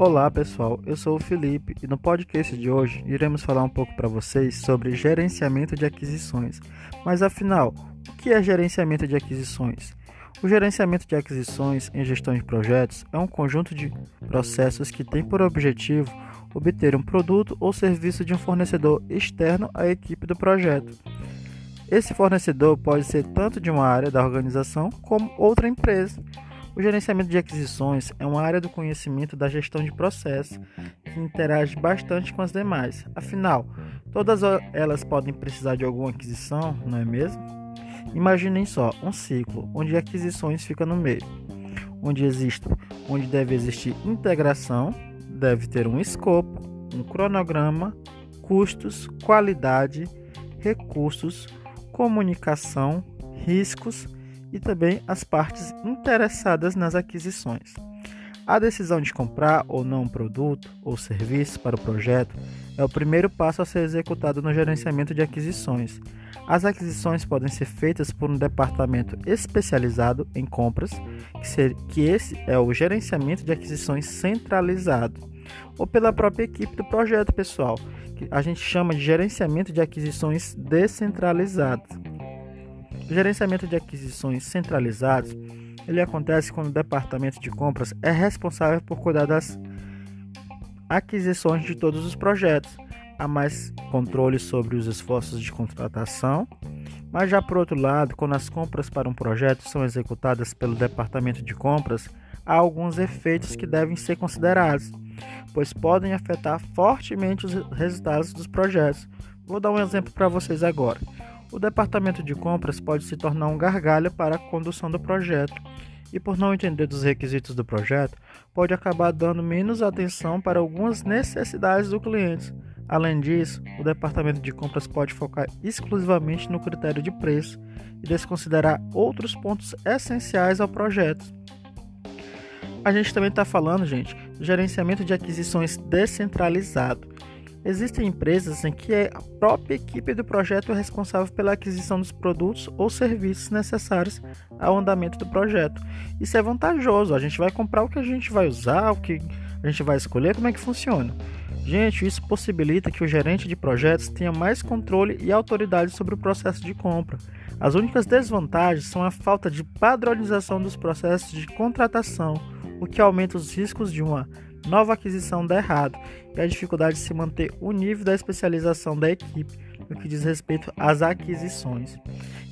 Olá pessoal, eu sou o Felipe e no podcast de hoje iremos falar um pouco para vocês sobre gerenciamento de aquisições. Mas afinal, o que é gerenciamento de aquisições? O gerenciamento de aquisições em gestão de projetos é um conjunto de processos que tem por objetivo obter um produto ou serviço de um fornecedor externo à equipe do projeto. Esse fornecedor pode ser tanto de uma área da organização como outra empresa. O gerenciamento de aquisições é uma área do conhecimento da gestão de processos que interage bastante com as demais. Afinal, todas elas podem precisar de alguma aquisição, não é mesmo? Imaginem só um ciclo onde aquisições ficam no meio, onde existe, onde deve existir integração, deve ter um escopo, um cronograma, custos, qualidade, recursos, comunicação, riscos e também as partes interessadas nas aquisições. A decisão de comprar ou não um produto ou serviço para o projeto é o primeiro passo a ser executado no gerenciamento de aquisições. As aquisições podem ser feitas por um departamento especializado em compras, que, esse é o gerenciamento de aquisições centralizado, ou pela própria equipe do projeto pessoal, que a gente chama de gerenciamento de aquisições descentralizado. O gerenciamento de aquisições centralizados ele acontece quando o departamento de compras é responsável por cuidar das aquisições de todos os projetos. Há mais controle sobre os esforços de contratação, mas já por outro lado, quando as compras para um projeto são executadas pelo departamento de compras, há alguns efeitos que devem ser considerados, pois podem afetar fortemente os resultados dos projetos. Vou dar um exemplo para vocês agora o departamento de compras pode se tornar um gargalho para a condução do projeto e, por não entender dos requisitos do projeto, pode acabar dando menos atenção para algumas necessidades do cliente. Além disso, o departamento de compras pode focar exclusivamente no critério de preço e desconsiderar outros pontos essenciais ao projeto. A gente também está falando, gente, do gerenciamento de aquisições descentralizado. Existem empresas em que a própria equipe do projeto é responsável pela aquisição dos produtos ou serviços necessários ao andamento do projeto. Isso é vantajoso, a gente vai comprar o que a gente vai usar, o que a gente vai escolher, como é que funciona. Gente, isso possibilita que o gerente de projetos tenha mais controle e autoridade sobre o processo de compra. As únicas desvantagens são a falta de padronização dos processos de contratação, o que aumenta os riscos de uma nova aquisição dá errado e a dificuldade de se manter o nível da especialização da equipe no que diz respeito às aquisições.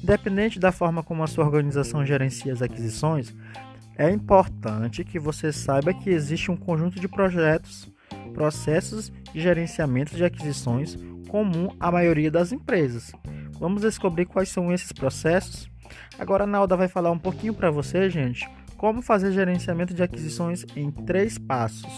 Independente da forma como a sua organização gerencia as aquisições, é importante que você saiba que existe um conjunto de projetos, processos de gerenciamento de aquisições comum à maioria das empresas. Vamos descobrir quais são esses processos? Agora a Nalda vai falar um pouquinho para você, gente, como fazer gerenciamento de aquisições em três passos.